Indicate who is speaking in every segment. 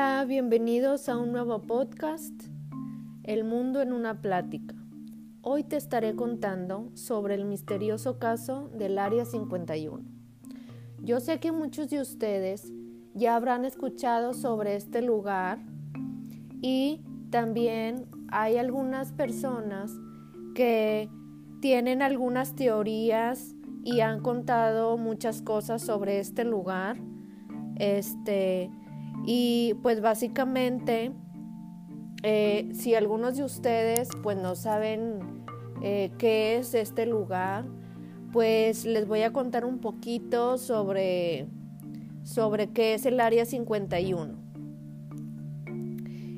Speaker 1: Hola, bienvenidos a un nuevo podcast, El mundo en una plática. Hoy te estaré contando sobre el misterioso caso del Área 51. Yo sé que muchos de ustedes ya habrán escuchado sobre este lugar y también hay algunas personas que tienen algunas teorías y han contado muchas cosas sobre este lugar. Este, y pues básicamente, eh, si algunos de ustedes pues no saben eh, qué es este lugar, pues les voy a contar un poquito sobre, sobre qué es el Área 51.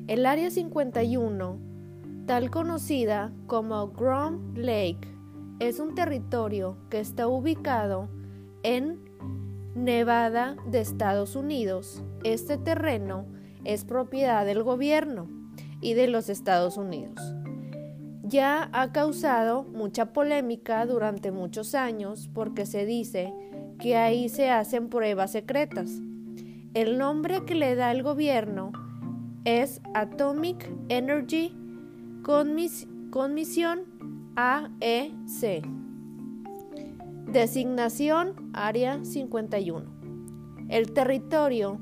Speaker 1: El Área 51, tal conocida como Grom Lake, es un territorio que está ubicado en Nevada de Estados Unidos. Este terreno es propiedad del gobierno y de los Estados Unidos. Ya ha causado mucha polémica durante muchos años porque se dice que ahí se hacen pruebas secretas. El nombre que le da el gobierno es Atomic Energy Commission AEC. Designación Área 51. El territorio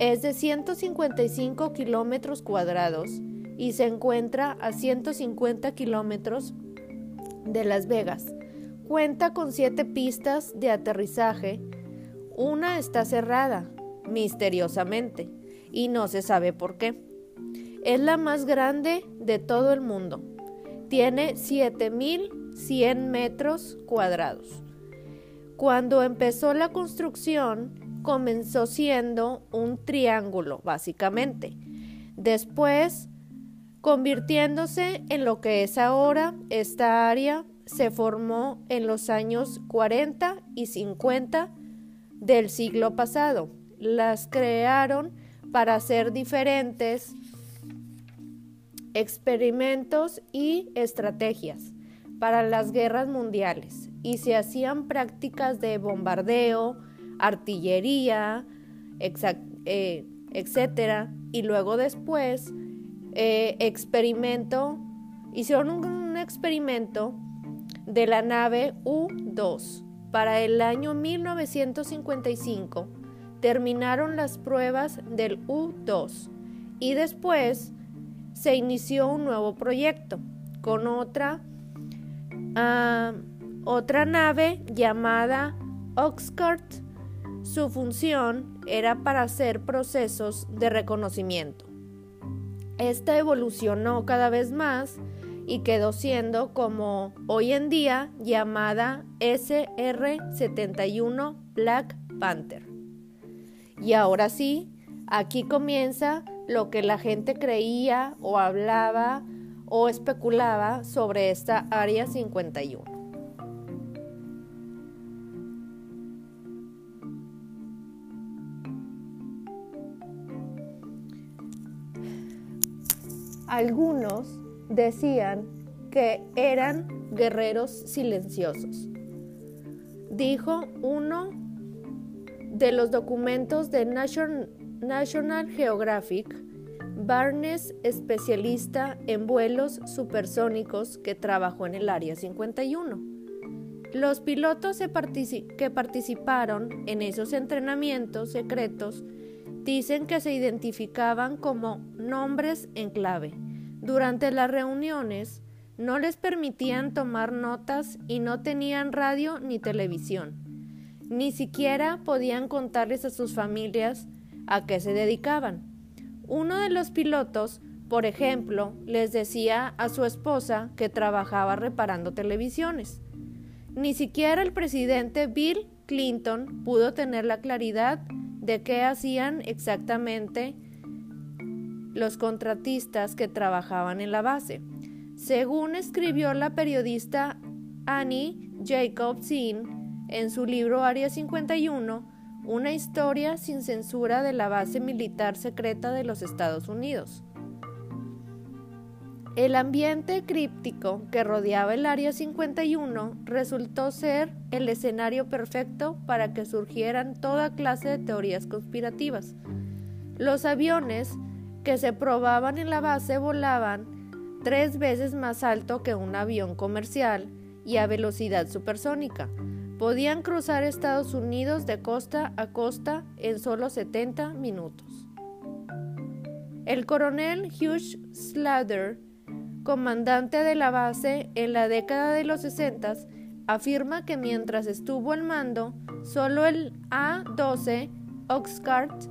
Speaker 1: es de 155 kilómetros cuadrados y se encuentra a 150 kilómetros de Las Vegas. Cuenta con siete pistas de aterrizaje. Una está cerrada, misteriosamente, y no se sabe por qué. Es la más grande de todo el mundo. Tiene 7.100 metros cuadrados. Cuando empezó la construcción, comenzó siendo un triángulo, básicamente. Después, convirtiéndose en lo que es ahora, esta área se formó en los años 40 y 50 del siglo pasado. Las crearon para hacer diferentes experimentos y estrategias para las guerras mundiales y se hacían prácticas de bombardeo, artillería, eh, etcétera, y luego después eh, experimento, hicieron un, experimento de la nave U-2. Para el año 1955 terminaron las pruebas del U-2 y después se inició un nuevo proyecto con otra otra nave llamada Oxcart. Su función era para hacer procesos de reconocimiento. Esta evolucionó cada vez más y quedó siendo como hoy en día llamada SR-71 Black Panther. Y ahora sí, aquí comienza lo que la gente creía o hablaba o especulaba sobre esta Área 51. Algunos decían que eran guerreros silenciosos. Dijo uno de los documentos de National Geographic, Barnes, especialista en vuelos supersónicos que trabajó en el Área 51. Los pilotos que participaron en esos entrenamientos secretos dicen que se identificaban como nombres en clave. Durante las reuniones no les permitían tomar notas y no tenían radio ni televisión. Ni siquiera podían contarles a sus familias a qué se dedicaban. Uno de los pilotos, por ejemplo, les decía a su esposa que trabajaba reparando televisiones. Ni siquiera el presidente Bill Clinton pudo tener la claridad de qué hacían exactamente los contratistas que trabajaban en la base. Según escribió la periodista Annie Jacobson en su libro Área 51, una historia sin censura de la base militar secreta de los Estados Unidos. El ambiente críptico que rodeaba el Área 51 resultó ser el escenario perfecto para que surgieran toda clase de teorías conspirativas. Los aviones que se probaban en la base volaban tres veces más alto que un avión comercial y a velocidad supersónica. Podían cruzar Estados Unidos de costa a costa en solo 70 minutos. El coronel Hugh Slater, comandante de la base en la década de los 60, afirma que mientras estuvo al mando, solo el A-12 Oxcart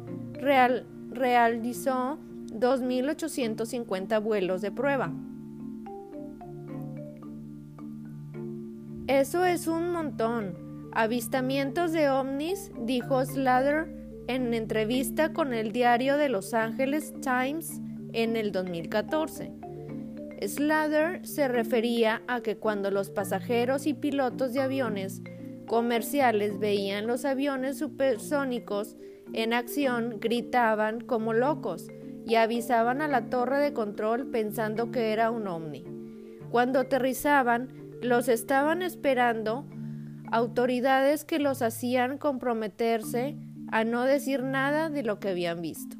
Speaker 1: realizó 2.850 vuelos de prueba. Eso es un montón. Avistamientos de ovnis, dijo Slater en entrevista con el diario de Los Angeles Times en el 2014. Slater se refería a que cuando los pasajeros y pilotos de aviones comerciales veían los aviones supersónicos en acción, gritaban como locos y avisaban a la torre de control pensando que era un ovni. Cuando aterrizaban, los estaban esperando autoridades que los hacían comprometerse a no decir nada de lo que habían visto.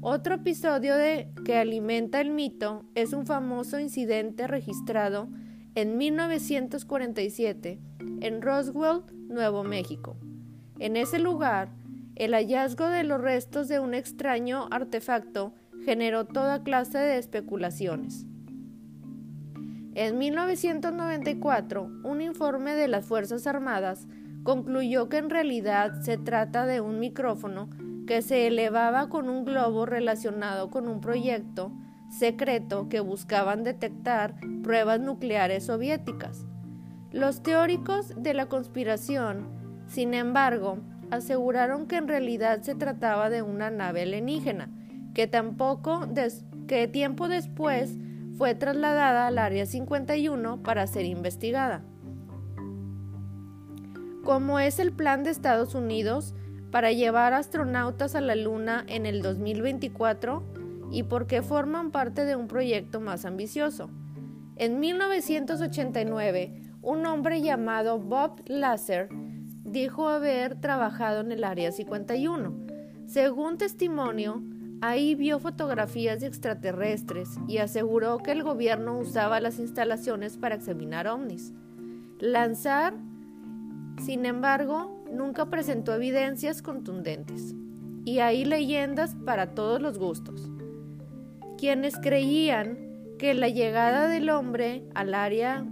Speaker 1: Otro episodio de, que alimenta el mito es un famoso incidente registrado en 1947 en Roswell, Nuevo México. En ese lugar, el hallazgo de los restos de un extraño artefacto generó toda clase de especulaciones. En 1994, un informe de las Fuerzas Armadas concluyó que en realidad se trata de un micrófono que se elevaba con un globo relacionado con un proyecto secreto que buscaban detectar pruebas nucleares soviéticas. Los teóricos de la conspiración, sin embargo, aseguraron que en realidad se trataba de una nave alienígena, que tampoco que tiempo después fue trasladada al Área 51 para ser investigada. Como es el plan de Estados Unidos para llevar astronautas a la Luna en el 2024 y porque forman parte de un proyecto más ambicioso. En 1989, un hombre llamado Bob Lasser dijo haber trabajado en el Área 51. Según testimonio, Ahí vio fotografías de extraterrestres y aseguró que el gobierno usaba las instalaciones para examinar ovnis. Lanzar, sin embargo, nunca presentó evidencias contundentes. Y hay leyendas para todos los gustos. Quienes creían que la llegada del hombre al área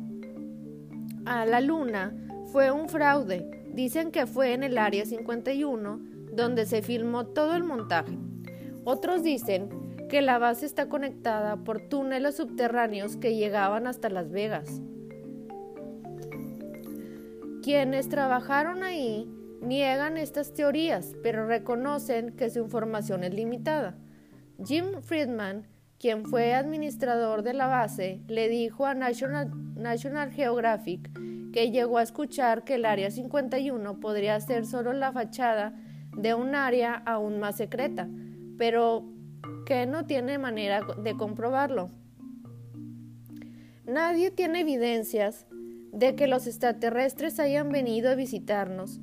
Speaker 1: a la luna fue un fraude, dicen que fue en el área 51 donde se filmó todo el montaje. Otros dicen que la base está conectada por túneles subterráneos que llegaban hasta Las Vegas. Quienes trabajaron ahí niegan estas teorías, pero reconocen que su información es limitada. Jim Friedman, quien fue administrador de la base, le dijo a National, National Geographic que llegó a escuchar que el Área 51 podría ser solo la fachada de un área aún más secreta, pero que no tiene manera de comprobarlo. Nadie tiene evidencias de que los extraterrestres hayan venido a visitarnos,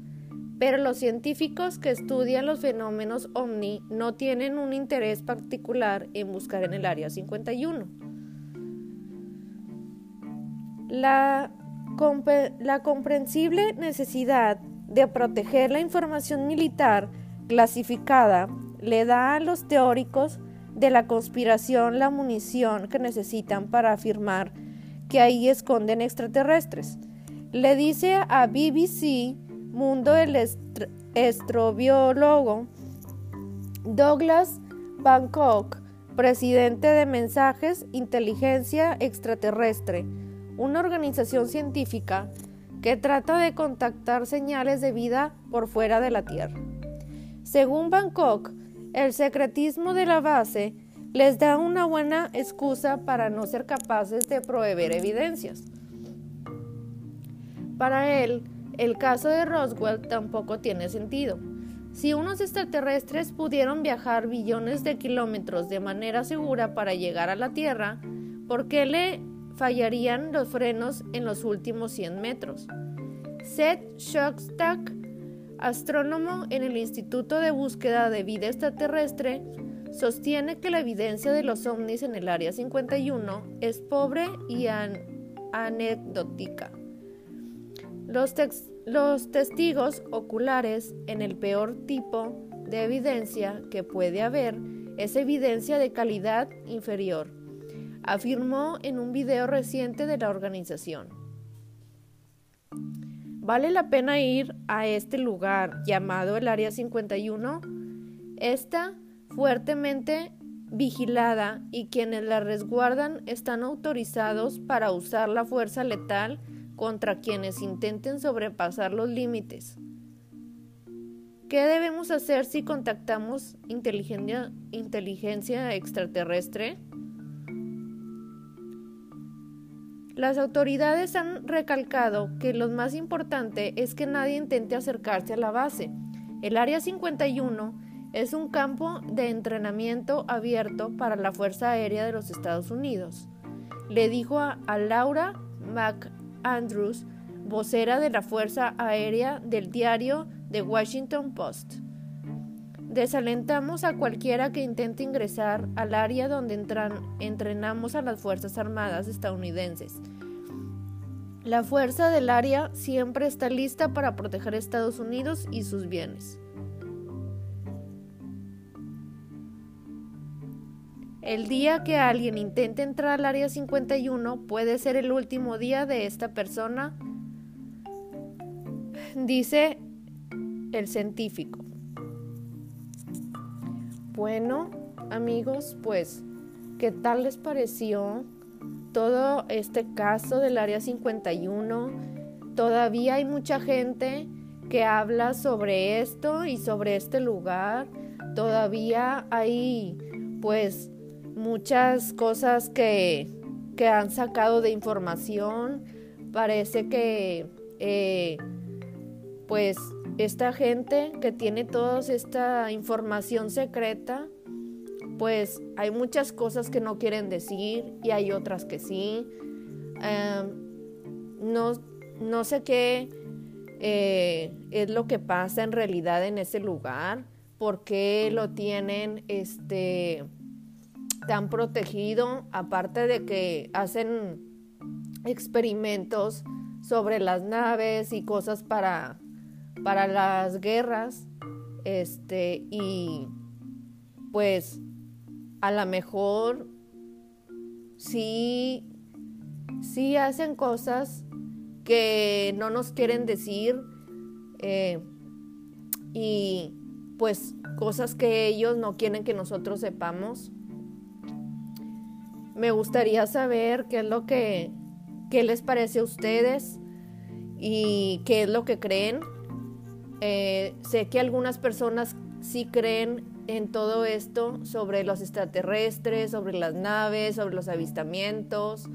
Speaker 1: pero los científicos que estudian los fenómenos ovni no tienen un interés particular en buscar en el área 51. La, la comprensible necesidad de proteger la información militar clasificada le da a los teóricos de la conspiración la munición que necesitan para afirmar que ahí esconden extraterrestres. Le dice a BBC Mundo el astrobiólogo Douglas Bangkok, presidente de Mensajes Inteligencia Extraterrestre, una organización científica que trata de contactar señales de vida por fuera de la Tierra. Según Bangkok, el secretismo de la base les da una buena excusa para no ser capaces de proveer evidencias. Para él, el caso de Roswell tampoco tiene sentido. Si unos extraterrestres pudieron viajar billones de kilómetros de manera segura para llegar a la Tierra, ¿por qué le fallarían los frenos en los últimos 100 metros? Seth Shostak astrónomo en el Instituto de Búsqueda de Vida Extraterrestre, sostiene que la evidencia de los ovnis en el Área 51 es pobre y anecdótica. Los, los testigos oculares en el peor tipo de evidencia que puede haber es evidencia de calidad inferior, afirmó en un video reciente de la organización. ¿Vale la pena ir a este lugar llamado el Área 51? Está fuertemente vigilada y quienes la resguardan están autorizados para usar la fuerza letal contra quienes intenten sobrepasar los límites. ¿Qué debemos hacer si contactamos inteligencia, inteligencia extraterrestre? Las autoridades han recalcado que lo más importante es que nadie intente acercarse a la base. El Área 51 es un campo de entrenamiento abierto para la Fuerza Aérea de los Estados Unidos. Le dijo a, Laura McAndrews, vocera de la Fuerza Aérea del diario The Washington Post. Desalentamos a cualquiera que intente ingresar al área donde entrenamos a las Fuerzas Armadas estadounidenses. La fuerza del área siempre está lista para proteger a Estados Unidos y sus bienes. El día que alguien intente entrar al área 51 puede ser el último día de esta persona dice el científico. Bueno, amigos, pues, ¿qué tal les pareció todo este caso del Área 51? Todavía hay mucha gente que habla sobre esto y sobre este lugar. Todavía hay, pues, muchas cosas que, que han sacado de información. Parece que eh, pues esta gente que tiene toda esta información secreta, pues hay muchas cosas que no quieren decir y hay otras que sí. Em, no, no, sé qué eh, es lo que pasa en realidad en ese lugar, por qué lo tienen este, tan protegido, aparte de que hacen experimentos sobre las naves y cosas para para las guerras, este, y pues a lo mejor sí, sí hacen cosas que no nos quieren decir eh, y pues cosas que ellos no quieren que nosotros sepamos. Me gustaría saber qué es lo que qué les parece a ustedes y qué es lo que creen. Eh, sé que algunas personas sí creen en todo esto sobre los extraterrestres, sobre las naves, sobre los avistamientos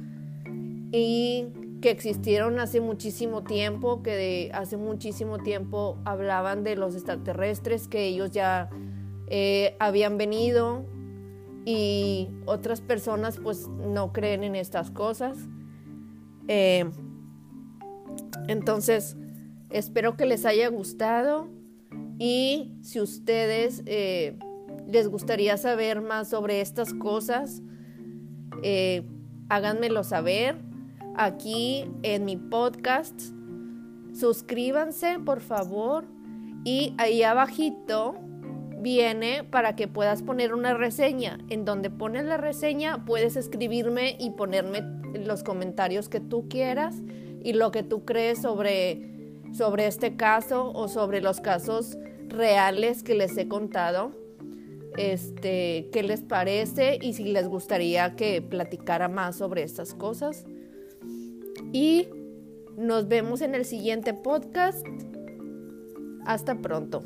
Speaker 1: y que existieron hace muchísimo tiempo, que hace muchísimo tiempo hablaban de los extraterrestres, que ellos ya eh, habían venido y otras personas pues no creen en estas cosas. Eh, entonces, Espero que les haya gustado y si ustedes eh, les gustaría saber más sobre estas cosas, eh, háganmelo saber aquí en mi podcast. Suscríbanse, por favor. Y ahí abajito viene para que puedas poner una reseña. En donde pones la reseña puedes escribirme y ponerme los comentarios que tú quieras y lo que tú crees sobre sobre este caso o sobre los casos reales que les he contado. Este, qué les parece y si les gustaría que platicara más sobre estas cosas. Y nos vemos en el siguiente podcast. Hasta pronto.